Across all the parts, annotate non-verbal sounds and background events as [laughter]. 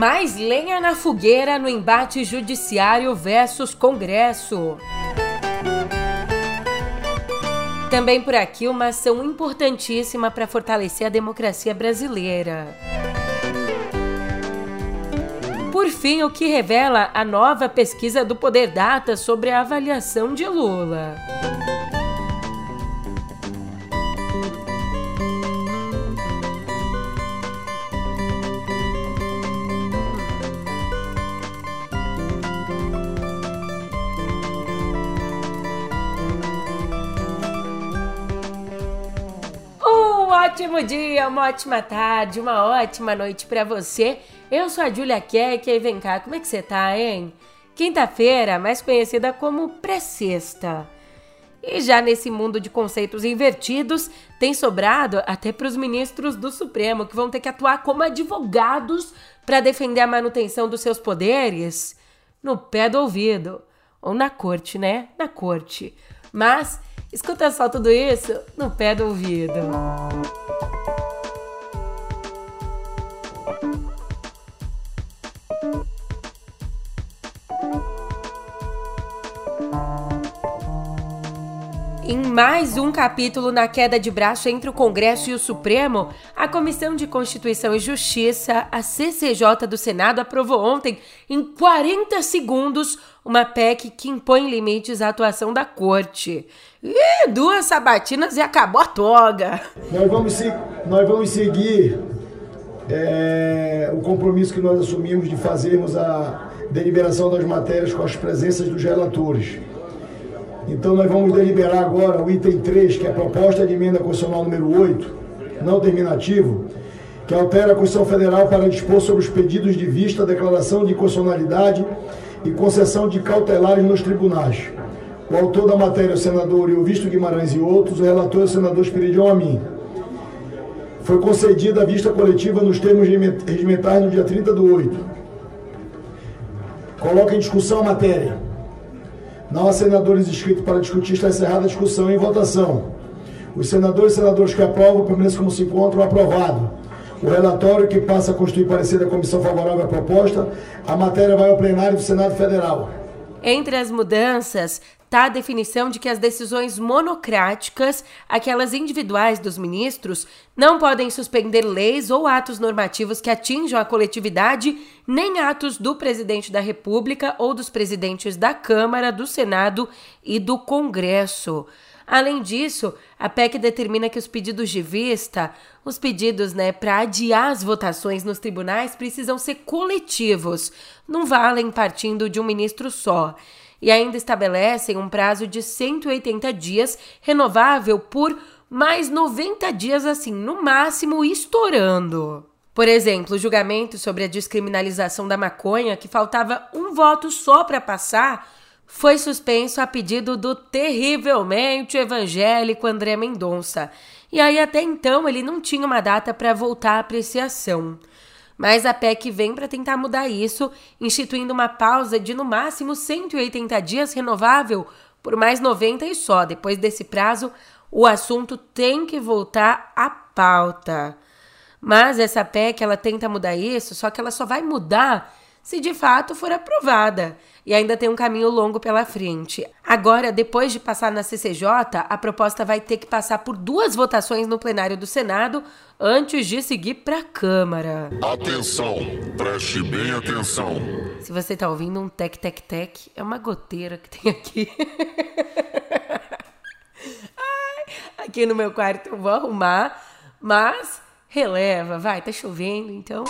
Mais lenha na fogueira no embate judiciário versus Congresso. Também por aqui uma ação importantíssima para fortalecer a democracia brasileira. Por fim, o que revela a nova pesquisa do Poder Data sobre a avaliação de Lula. Ótimo dia, uma ótima tarde, uma ótima noite para você. Eu sou a Julia Keck e vem cá, como é que você tá, hein? Quinta-feira, mais conhecida como pré-sexta. E já nesse mundo de conceitos invertidos, tem sobrado até para os ministros do Supremo, que vão ter que atuar como advogados para defender a manutenção dos seus poderes no pé do ouvido. Ou na corte, né? Na corte. Mas escuta só tudo isso no pé do ouvido. Em mais um capítulo na queda de braço entre o Congresso e o Supremo, a Comissão de Constituição e Justiça, a CCJ do Senado, aprovou ontem, em 40 segundos, uma PEC que impõe limites à atuação da Corte. Ih, duas sabatinas e acabou a toga. Nós vamos, nós vamos seguir é, o compromisso que nós assumimos de fazermos a deliberação das matérias com as presenças dos relatores. Então nós vamos deliberar agora o item 3, que é a proposta de emenda constitucional número 8, não terminativo, que altera a Constituição Federal para dispor sobre os pedidos de vista, declaração de constitucionalidade e concessão de cautelares nos tribunais. O autor da matéria, o senador Ilvisto Guimarães e outros, o relator, o senador Espiridion Amin. Foi concedida a vista coletiva nos termos regimentais no dia 30 do 8. Coloca em discussão a matéria. Não há senadores inscritos para discutir, está encerrada a discussão em votação. Os senadores e senadoras que aprovam permanecem como se encontram aprovado. O relatório que passa a constituir parecer da comissão favorável à proposta, a matéria vai ao plenário do Senado Federal. Entre as mudanças está a definição de que as decisões monocráticas, aquelas individuais dos ministros, não podem suspender leis ou atos normativos que atinjam a coletividade, nem atos do presidente da República ou dos presidentes da Câmara, do Senado e do Congresso. Além disso, a PEC determina que os pedidos de vista, os pedidos né, para adiar as votações nos tribunais, precisam ser coletivos, não valem partindo de um ministro só e ainda estabelecem um prazo de 180 dias, renovável por mais 90 dias, assim, no máximo, estourando. Por exemplo, o julgamento sobre a descriminalização da maconha, que faltava um voto só para passar, foi suspenso a pedido do terrivelmente evangélico André Mendonça. E aí, até então, ele não tinha uma data para voltar à apreciação. Mas a PEC vem para tentar mudar isso, instituindo uma pausa de no máximo 180 dias renovável por mais 90 e só. Depois desse prazo, o assunto tem que voltar à pauta. Mas essa PEC ela tenta mudar isso, só que ela só vai mudar se de fato for aprovada. E ainda tem um caminho longo pela frente. Agora, depois de passar na CCJ, a proposta vai ter que passar por duas votações no plenário do Senado antes de seguir para a Câmara. Atenção, preste bem atenção. Se você está ouvindo um tec tec tec, é uma goteira que tem aqui. [laughs] Ai, aqui no meu quarto eu vou arrumar, mas releva, vai, tá chovendo, então.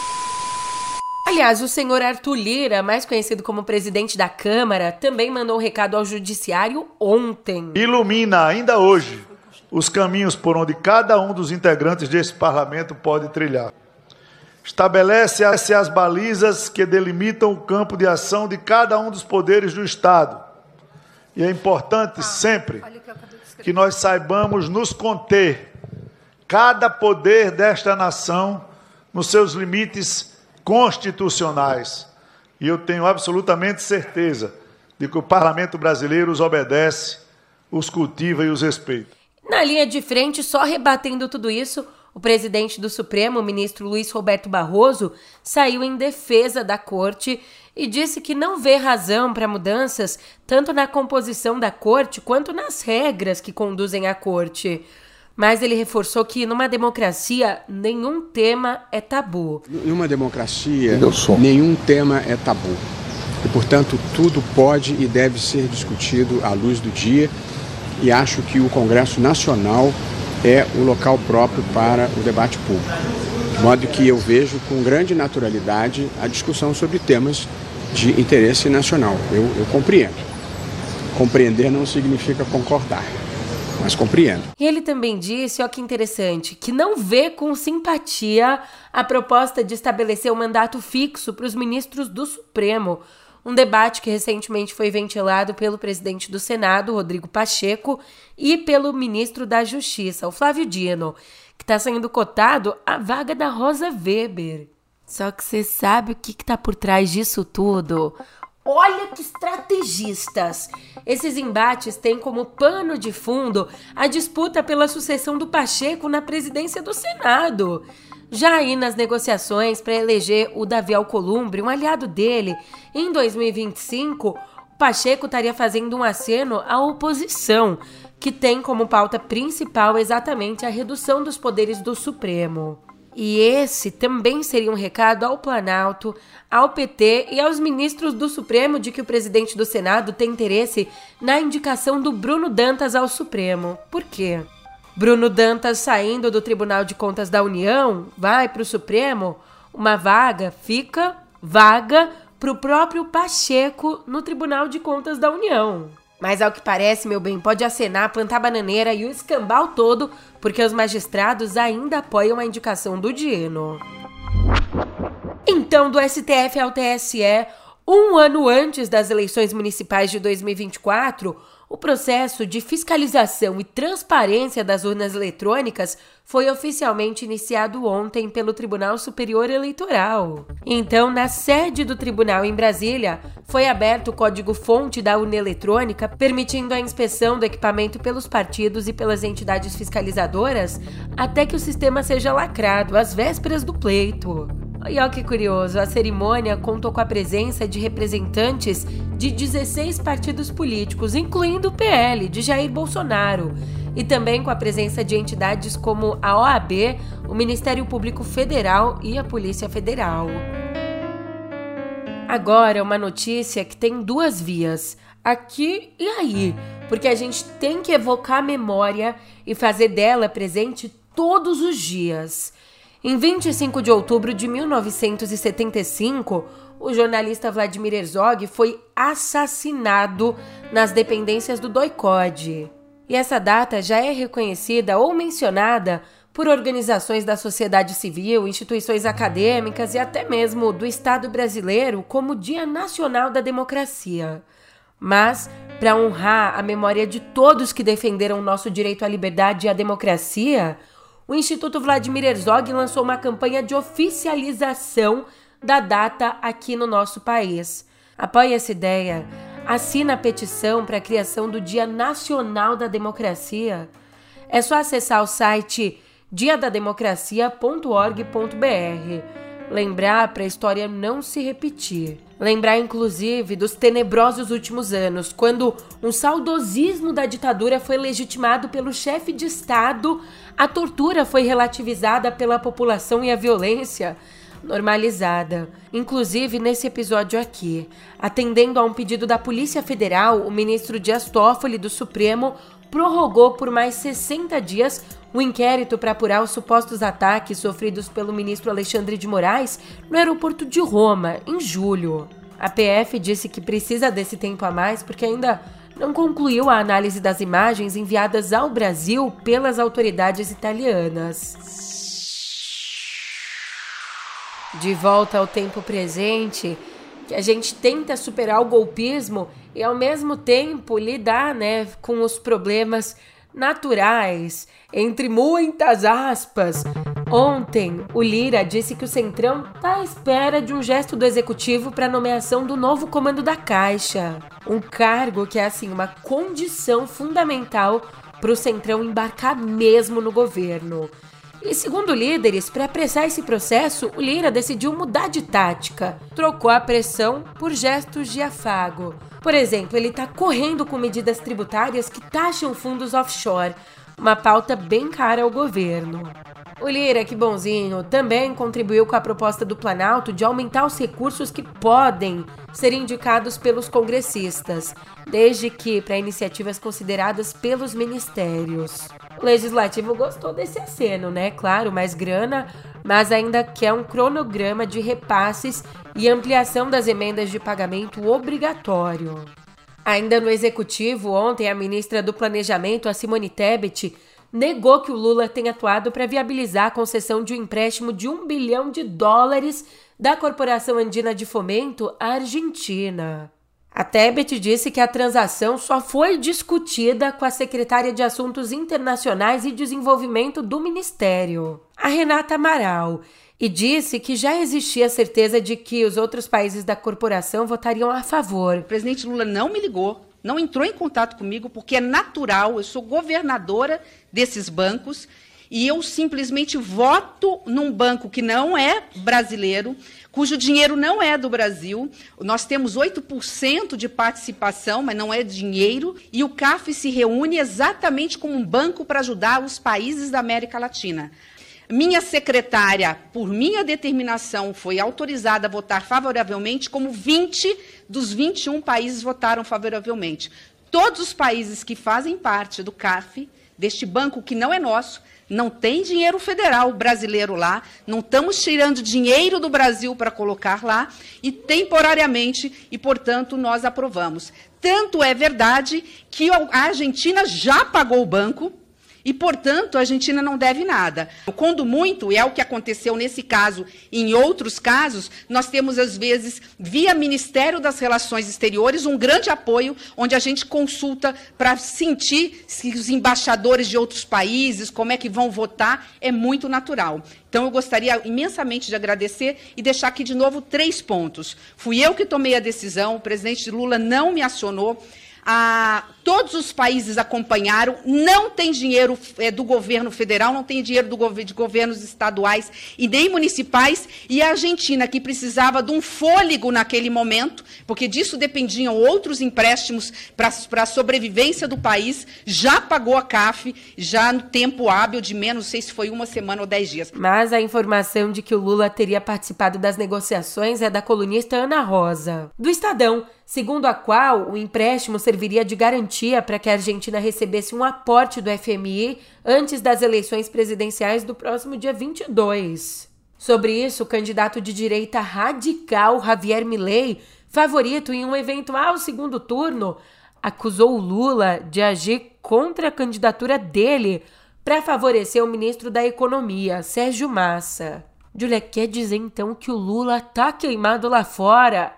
Aliás, o senhor Arthur Lira, mais conhecido como presidente da Câmara, também mandou um recado ao Judiciário ontem. Ilumina ainda hoje os caminhos por onde cada um dos integrantes desse parlamento pode trilhar. Estabelece as balizas que delimitam o campo de ação de cada um dos poderes do Estado. E é importante sempre que nós saibamos nos conter, cada poder desta nação, nos seus limites constitucionais. E eu tenho absolutamente certeza de que o parlamento brasileiro os obedece, os cultiva e os respeita. Na linha de frente, só rebatendo tudo isso, o presidente do Supremo, o ministro Luiz Roberto Barroso, saiu em defesa da corte e disse que não vê razão para mudanças tanto na composição da corte quanto nas regras que conduzem a corte. Mas ele reforçou que numa democracia nenhum tema é tabu. Numa democracia, nenhum tema é tabu. E, portanto, tudo pode e deve ser discutido à luz do dia. E acho que o Congresso Nacional é o local próprio para o debate público. De modo que eu vejo com grande naturalidade a discussão sobre temas de interesse nacional. Eu, eu compreendo. Compreender não significa concordar mas compreendo. Ele também disse, ó que interessante, que não vê com simpatia a proposta de estabelecer um mandato fixo para os ministros do Supremo, um debate que recentemente foi ventilado pelo presidente do Senado, Rodrigo Pacheco, e pelo ministro da Justiça, o Flávio Dino, que está sendo cotado a vaga da Rosa Weber. Só que você sabe o que está por trás disso tudo? Olha que estrategistas! Esses embates têm como pano de fundo a disputa pela sucessão do Pacheco na presidência do Senado. Já aí nas negociações para eleger o Davi Alcolumbre, um aliado dele, em 2025, o Pacheco estaria fazendo um aceno à oposição, que tem como pauta principal exatamente a redução dos poderes do Supremo. E esse também seria um recado ao Planalto, ao PT e aos ministros do Supremo de que o presidente do Senado tem interesse na indicação do Bruno Dantas ao Supremo. Por quê? Bruno Dantas saindo do Tribunal de Contas da União, vai para o Supremo, uma vaga fica vaga para o próprio Pacheco no Tribunal de Contas da União. Mas ao que parece, meu bem, pode acenar, plantar bananeira e o escambau todo, porque os magistrados ainda apoiam a indicação do Dino. Então, do STF ao TSE, um ano antes das eleições municipais de 2024, o processo de fiscalização e transparência das urnas eletrônicas foi oficialmente iniciado ontem pelo Tribunal Superior Eleitoral. Então, na sede do tribunal em Brasília, foi aberto o código-fonte da urna eletrônica, permitindo a inspeção do equipamento pelos partidos e pelas entidades fiscalizadoras até que o sistema seja lacrado às vésperas do pleito. E olha que curioso, a cerimônia contou com a presença de representantes de 16 partidos políticos, incluindo o PL de Jair Bolsonaro, e também com a presença de entidades como a OAB, o Ministério Público Federal e a Polícia Federal. Agora, uma notícia que tem duas vias, aqui e aí, porque a gente tem que evocar a memória e fazer dela presente todos os dias. Em 25 de outubro de 1975, o jornalista Vladimir Herzog foi assassinado nas dependências do DOI-CODE. E essa data já é reconhecida ou mencionada por organizações da sociedade civil, instituições acadêmicas e até mesmo do Estado brasileiro como Dia Nacional da Democracia. Mas, para honrar a memória de todos que defenderam nosso direito à liberdade e à democracia, o Instituto Vladimir Herzog lançou uma campanha de oficialização da data aqui no nosso país. Apoie essa ideia. Assina a petição para a criação do Dia Nacional da Democracia. É só acessar o site diadademocracia.org.br Lembrar para a história não se repetir. Lembrar, inclusive, dos tenebrosos últimos anos, quando um saudosismo da ditadura foi legitimado pelo chefe de Estado, a tortura foi relativizada pela população e a violência normalizada. Inclusive, nesse episódio aqui, atendendo a um pedido da Polícia Federal, o ministro Dias Toffoli do Supremo prorrogou por mais 60 dias o inquérito para apurar os supostos ataques sofridos pelo ministro Alexandre de Moraes no aeroporto de Roma, em julho. A PF disse que precisa desse tempo a mais porque ainda não concluiu a análise das imagens enviadas ao Brasil pelas autoridades italianas. De volta ao tempo presente, que a gente tenta superar o golpismo e ao mesmo tempo lidar, né, com os problemas naturais, entre muitas aspas. Ontem, o Lira disse que o Centrão está à espera de um gesto do executivo para a nomeação do novo comando da Caixa. Um cargo que é, assim, uma condição fundamental para o Centrão embarcar mesmo no governo. E segundo líderes, para apressar esse processo, o Lira decidiu mudar de tática. Trocou a pressão por gestos de afago. Por exemplo, ele está correndo com medidas tributárias que taxam fundos offshore, uma pauta bem cara ao governo. O Lira, que bonzinho, também contribuiu com a proposta do Planalto de aumentar os recursos que podem ser indicados pelos congressistas, desde que para iniciativas consideradas pelos ministérios. O legislativo gostou desse aceno, né? Claro, mais grana, mas ainda quer um cronograma de repasses e ampliação das emendas de pagamento obrigatório. Ainda no executivo, ontem a ministra do Planejamento, a Simone Tebet, negou que o Lula tenha atuado para viabilizar a concessão de um empréstimo de um bilhão de dólares da Corporação Andina de Fomento à Argentina. A Tebet disse que a transação só foi discutida com a secretária de Assuntos Internacionais e Desenvolvimento do Ministério, a Renata Amaral, e disse que já existia certeza de que os outros países da corporação votariam a favor. O presidente Lula não me ligou, não entrou em contato comigo, porque é natural, eu sou governadora desses bancos e eu simplesmente voto num banco que não é brasileiro, cujo dinheiro não é do Brasil. Nós temos 8% de participação, mas não é dinheiro, e o CAF se reúne exatamente como um banco para ajudar os países da América Latina. Minha secretária, por minha determinação, foi autorizada a votar favoravelmente, como 20 dos 21 países votaram favoravelmente. Todos os países que fazem parte do CAF, deste banco que não é nosso, não tem dinheiro federal brasileiro lá, não estamos tirando dinheiro do Brasil para colocar lá, e temporariamente, e portanto nós aprovamos. Tanto é verdade que a Argentina já pagou o banco, e, portanto, a Argentina não deve nada. Quando muito, e é o que aconteceu nesse caso e em outros casos, nós temos, às vezes, via Ministério das Relações Exteriores, um grande apoio, onde a gente consulta para sentir se os embaixadores de outros países, como é que vão votar, é muito natural. Então, eu gostaria imensamente de agradecer e deixar aqui de novo três pontos. Fui eu que tomei a decisão, o presidente Lula não me acionou a, todos os países acompanharam, não tem dinheiro é, do governo federal, não tem dinheiro do, de governos estaduais e nem municipais, e a Argentina, que precisava de um fôlego naquele momento, porque disso dependiam outros empréstimos para a sobrevivência do país, já pagou a CAF, já no tempo hábil de menos, não sei se foi uma semana ou dez dias. Mas a informação de que o Lula teria participado das negociações é da colunista Ana Rosa, do Estadão segundo a qual o empréstimo serviria de garantia para que a Argentina recebesse um aporte do FMI antes das eleições presidenciais do próximo dia 22. Sobre isso, o candidato de direita radical Javier Milei, favorito em um eventual segundo turno, acusou Lula de agir contra a candidatura dele para favorecer o ministro da Economia, Sérgio Massa. Julia quer dizer então que o Lula tá queimado lá fora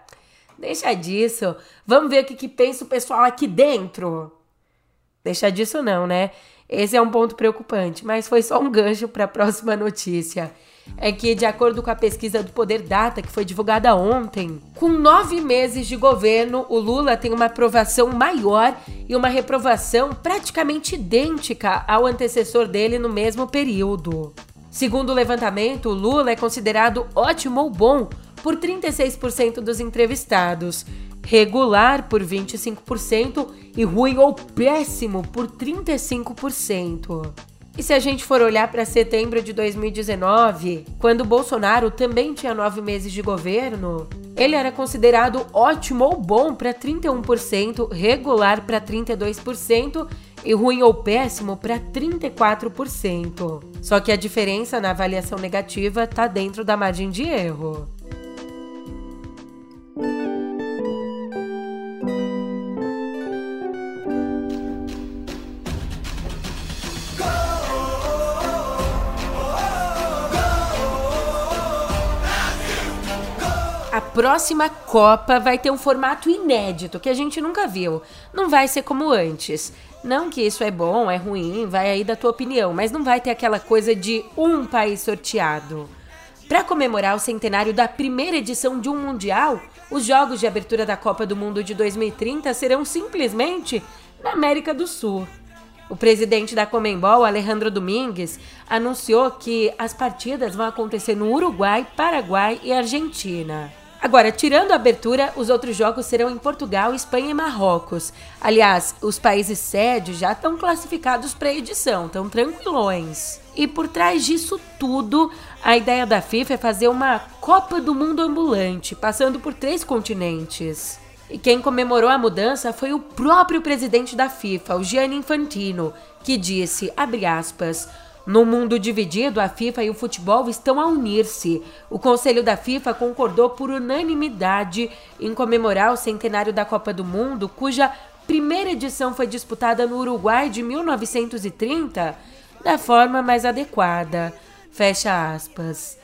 Deixa disso. Vamos ver o que, que pensa o pessoal aqui dentro. Deixa disso não, né? Esse é um ponto preocupante, mas foi só um gancho para a próxima notícia. É que, de acordo com a pesquisa do Poder Data, que foi divulgada ontem, com nove meses de governo, o Lula tem uma aprovação maior e uma reprovação praticamente idêntica ao antecessor dele no mesmo período. Segundo o levantamento, o Lula é considerado ótimo ou bom por 36% dos entrevistados, regular por 25% e ruim ou péssimo por 35%. E se a gente for olhar para setembro de 2019, quando Bolsonaro também tinha nove meses de governo, ele era considerado ótimo ou bom para 31%, regular para 32% e ruim ou péssimo para 34%. Só que a diferença na avaliação negativa está dentro da margem de erro. Próxima Copa vai ter um formato inédito que a gente nunca viu. Não vai ser como antes. Não que isso é bom, é ruim, vai aí da tua opinião, mas não vai ter aquela coisa de um país sorteado. Para comemorar o centenário da primeira edição de um Mundial, os jogos de abertura da Copa do Mundo de 2030 serão simplesmente na América do Sul. O presidente da Comembol, Alejandro Domingues, anunciou que as partidas vão acontecer no Uruguai, Paraguai e Argentina. Agora, tirando a abertura, os outros jogos serão em Portugal, Espanha e Marrocos. Aliás, os países sede já estão classificados para a edição, estão tranquilões. E por trás disso tudo, a ideia da FIFA é fazer uma Copa do Mundo ambulante, passando por três continentes. E quem comemorou a mudança foi o próprio presidente da FIFA, o Gianni Infantino, que disse, abre aspas, no mundo dividido, a FIFA e o futebol estão a unir-se. O Conselho da FIFA concordou por unanimidade em comemorar o centenário da Copa do Mundo, cuja primeira edição foi disputada no Uruguai de 1930, da forma mais adequada. Fecha aspas.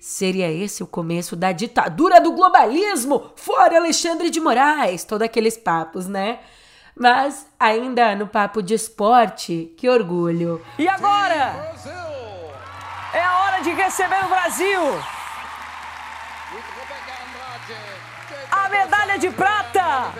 Seria esse o começo da ditadura do globalismo? Fora Alexandre de Moraes! Todos aqueles papos, né? Mas ainda no papo de esporte, que orgulho. E agora? É a hora de receber o Brasil. A medalha de prata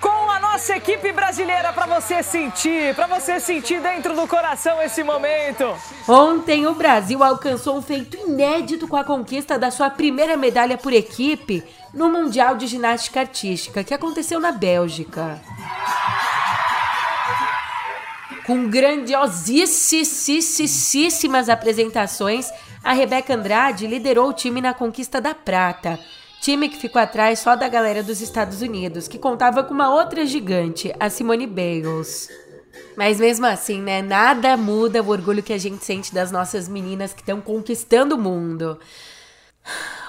com a nossa equipe brasileira para você sentir, para você sentir dentro do coração esse momento. Ontem o Brasil alcançou um feito inédito com a conquista da sua primeira medalha por equipe no Mundial de Ginástica Artística, que aconteceu na Bélgica. Com grandiosíssimas apresentações, a Rebeca Andrade liderou o time na conquista da prata. Time que ficou atrás só da galera dos Estados Unidos, que contava com uma outra gigante, a Simone Biles. Mas mesmo assim, né? Nada muda o orgulho que a gente sente das nossas meninas que estão conquistando o mundo.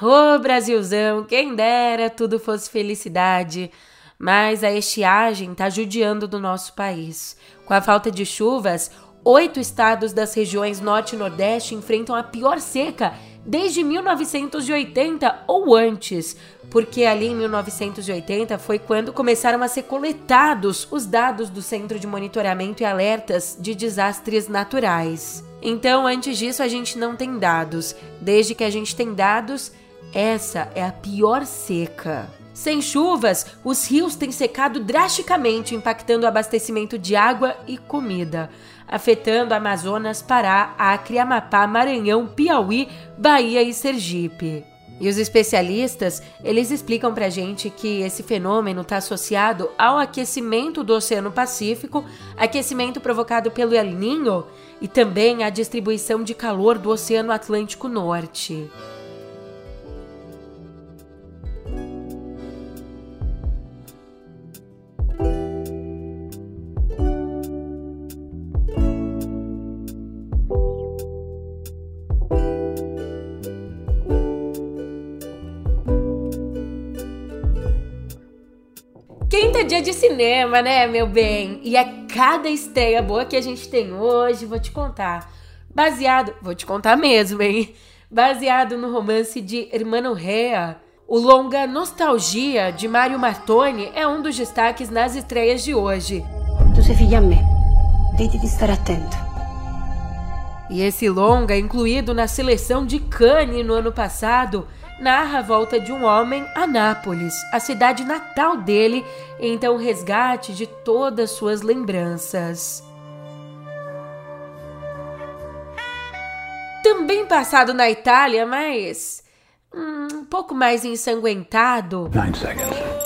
Ô Brasilzão, quem dera tudo fosse felicidade. Mas a estiagem está judiando do nosso país. Com a falta de chuvas, oito estados das regiões Norte e Nordeste enfrentam a pior seca desde 1980 ou antes, porque ali em 1980 foi quando começaram a ser coletados os dados do Centro de Monitoramento e Alertas de Desastres Naturais. Então, antes disso, a gente não tem dados. Desde que a gente tem dados, essa é a pior seca. Sem chuvas, os rios têm secado drasticamente, impactando o abastecimento de água e comida, afetando Amazonas, Pará, Acre, Amapá, Maranhão, Piauí, Bahia e Sergipe. E os especialistas, eles explicam pra gente que esse fenômeno está associado ao aquecimento do Oceano Pacífico, aquecimento provocado pelo El Niño e também à distribuição de calor do Oceano Atlântico Norte. De cinema, né, meu bem? E é cada estreia boa que a gente tem hoje, vou te contar. Baseado, vou te contar mesmo, hein? Baseado no romance de Hermano Rea, o longa Nostalgia de Mário Martoni é um dos destaques nas estreias de hoje. Tu sei figlia a me. Tente de estar atento. E esse longa, incluído na seleção de Cannes no ano passado, narra a volta de um homem a Nápoles, a cidade natal dele, e então o resgate de todas suas lembranças. Também passado na Itália, mas hum, um pouco mais ensanguentado. Nine seconds.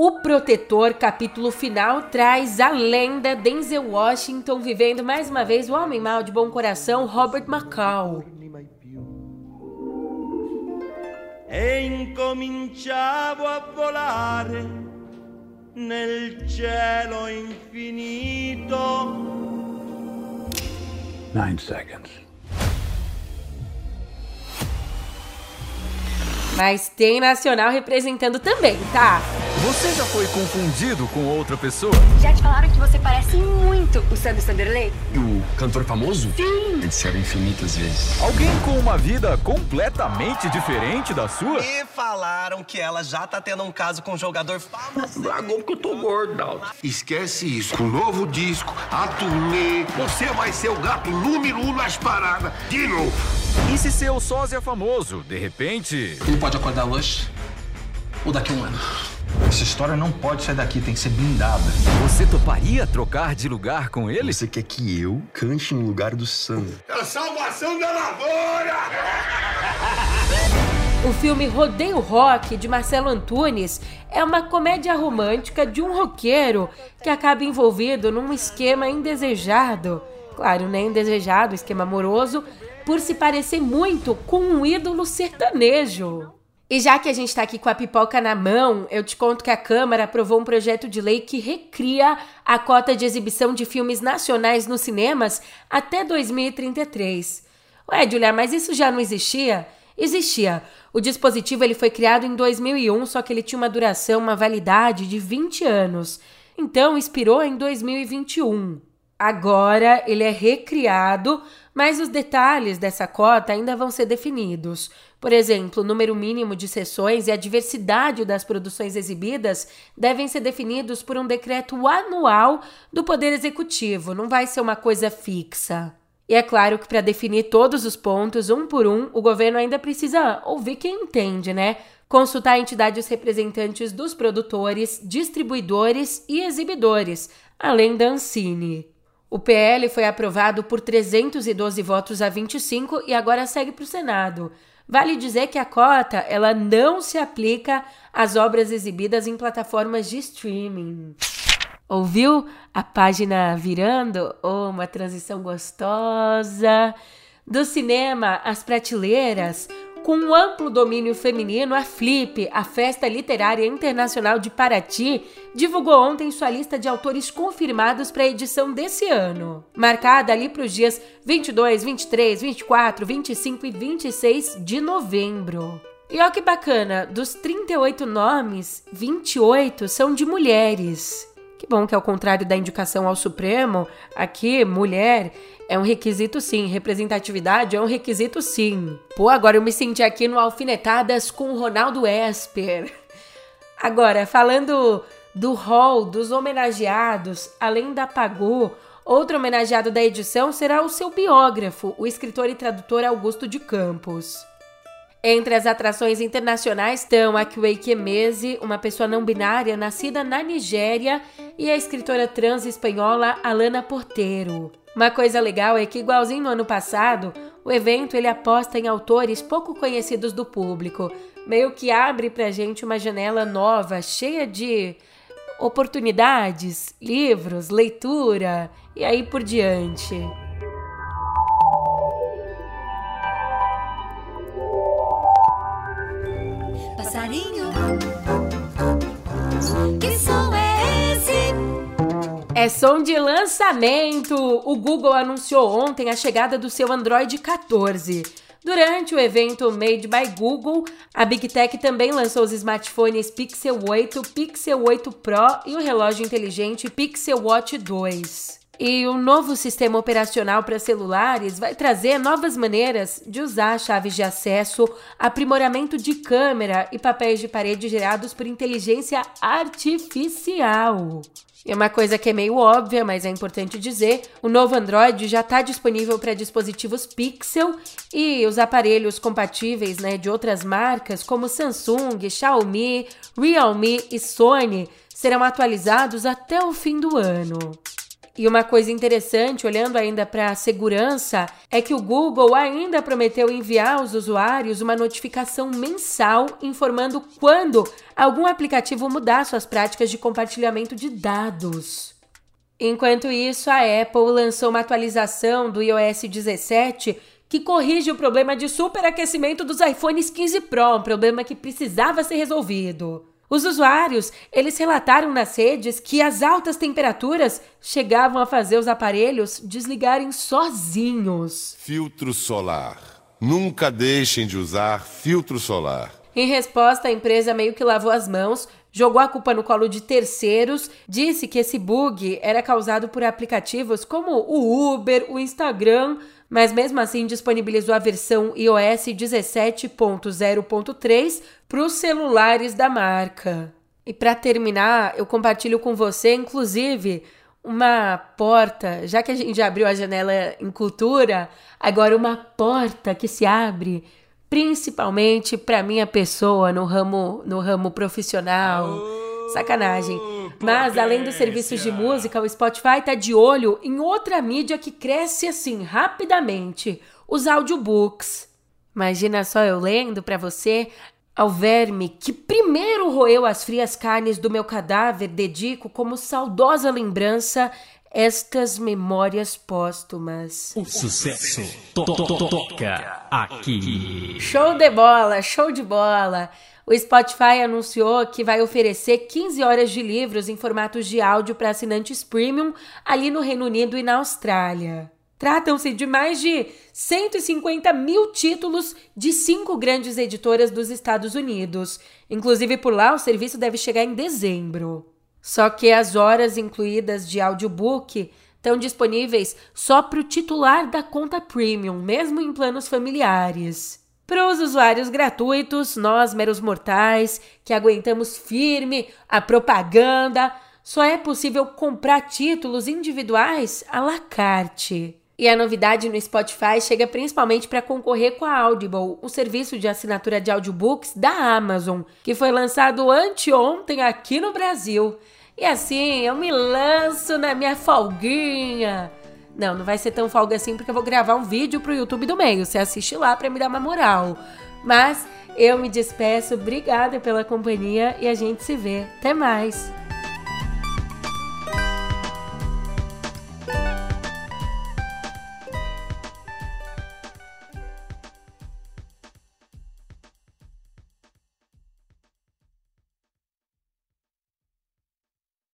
O Protetor, capítulo final, traz a lenda Denzel Washington vivendo mais uma vez o homem mal de bom coração Robert McCall. E incominciavo a volare nel cielo infinito. Nine seconds. Mas tem nacional representando também, tá? Você já foi confundido com outra pessoa? Já te falaram que você parece muito o Sandro Sanderley? O cantor famoso? Sim! Me disseram infinitas vezes. Alguém com uma vida completamente diferente da sua? E falaram que ela já tá tendo um caso com um jogador famoso. Dragão porque eu tô gordo, Esquece isso. Com o novo disco, a turnê, você vai ser o gato número um nas paradas. De novo. E se seu sósia famoso, de repente... Ele pode acordar hoje ou daqui a um ano. Essa história não pode sair daqui, tem que ser blindada. Você toparia trocar de lugar com ele? Você quer que eu cante no lugar do Sandro? É a salvação da lavoura! O filme Rodeio Rock, de Marcelo Antunes, é uma comédia romântica de um roqueiro que acaba envolvido num esquema indesejado. Claro, né? Indesejado, esquema amoroso, por se parecer muito com um ídolo sertanejo. E já que a gente tá aqui com a pipoca na mão, eu te conto que a Câmara aprovou um projeto de lei que recria a cota de exibição de filmes nacionais nos cinemas até 2033. Ué, Julia, mas isso já não existia? Existia. O dispositivo ele foi criado em 2001, só que ele tinha uma duração, uma validade de 20 anos. Então, expirou em 2021. Agora ele é recriado, mas os detalhes dessa cota ainda vão ser definidos. Por exemplo, o número mínimo de sessões e a diversidade das produções exibidas devem ser definidos por um decreto anual do Poder Executivo, não vai ser uma coisa fixa. E é claro que para definir todos os pontos, um por um, o governo ainda precisa ouvir quem entende, né? Consultar entidades representantes dos produtores, distribuidores e exibidores, além da Ancine. O PL foi aprovado por 312 votos a 25 e agora segue para o Senado. Vale dizer que a cota ela não se aplica às obras exibidas em plataformas de streaming. Ouviu a página virando? Oh, uma transição gostosa. Do cinema às prateleiras, com um amplo domínio feminino, a Flip, a Festa Literária Internacional de Paraty, divulgou ontem sua lista de autores confirmados para a edição desse ano, marcada ali para os dias 22, 23, 24, 25 e 26 de novembro. E olha que bacana, dos 38 nomes, 28 são de mulheres. Que bom que, ao contrário da indicação ao Supremo, aqui, mulher é um requisito sim, representatividade é um requisito sim. Pô, agora eu me senti aqui no Alfinetadas com o Ronaldo Esper. Agora, falando do hall dos homenageados, além da Pagu, outro homenageado da edição será o seu biógrafo, o escritor e tradutor Augusto de Campos. Entre as atrações internacionais estão a Kweke uma pessoa não binária nascida na Nigéria, e a escritora trans espanhola Alana Porteiro. Uma coisa legal é que, igualzinho no ano passado, o evento ele aposta em autores pouco conhecidos do público, meio que abre pra gente uma janela nova, cheia de oportunidades, livros, leitura e aí por diante. É som de lançamento! O Google anunciou ontem a chegada do seu Android 14. Durante o evento Made by Google, a Big Tech também lançou os smartphones Pixel 8, Pixel 8 Pro e o relógio inteligente Pixel Watch 2. E o novo sistema operacional para celulares vai trazer novas maneiras de usar chaves de acesso, aprimoramento de câmera e papéis de parede gerados por inteligência artificial. E uma coisa que é meio óbvia, mas é importante dizer: o novo Android já está disponível para dispositivos Pixel e os aparelhos compatíveis né, de outras marcas, como Samsung, Xiaomi, Realme e Sony, serão atualizados até o fim do ano. E uma coisa interessante, olhando ainda para a segurança, é que o Google ainda prometeu enviar aos usuários uma notificação mensal informando quando algum aplicativo mudar suas práticas de compartilhamento de dados. Enquanto isso, a Apple lançou uma atualização do iOS 17 que corrige o problema de superaquecimento dos iPhones 15 Pro, um problema que precisava ser resolvido. Os usuários, eles relataram nas redes que as altas temperaturas chegavam a fazer os aparelhos desligarem sozinhos. Filtro solar. Nunca deixem de usar filtro solar. Em resposta, a empresa meio que lavou as mãos, jogou a culpa no colo de terceiros, disse que esse bug era causado por aplicativos como o Uber, o Instagram, mas mesmo assim disponibilizou a versão iOS 17.0.3 para os celulares da marca. E para terminar, eu compartilho com você, inclusive, uma porta, já que a gente abriu a janela em cultura, agora uma porta que se abre principalmente para minha pessoa no ramo no ramo profissional. Sacanagem. Mas, além dos serviços de música, o Spotify tá de olho em outra mídia que cresce assim rapidamente: os audiobooks. Imagina só eu lendo para você ao verme que primeiro roeu as frias carnes do meu cadáver, dedico como saudosa lembrança estas memórias póstumas. O sucesso to to to toca aqui. Show de bola, show de bola. O Spotify anunciou que vai oferecer 15 horas de livros em formatos de áudio para assinantes premium ali no Reino Unido e na Austrália. Tratam-se de mais de 150 mil títulos de cinco grandes editoras dos Estados Unidos. Inclusive, por lá, o serviço deve chegar em dezembro. Só que as horas incluídas de audiobook estão disponíveis só para o titular da conta premium, mesmo em planos familiares. Para os usuários gratuitos, nós, meros mortais, que aguentamos firme a propaganda, só é possível comprar títulos individuais à la carte. E a novidade no Spotify chega principalmente para concorrer com a Audible, o serviço de assinatura de audiobooks da Amazon, que foi lançado anteontem aqui no Brasil. E assim eu me lanço na minha folguinha. Não, não vai ser tão folga assim porque eu vou gravar um vídeo pro YouTube do meio. Você assiste lá para me dar uma moral. Mas eu me despeço, obrigada pela companhia e a gente se vê. Até mais!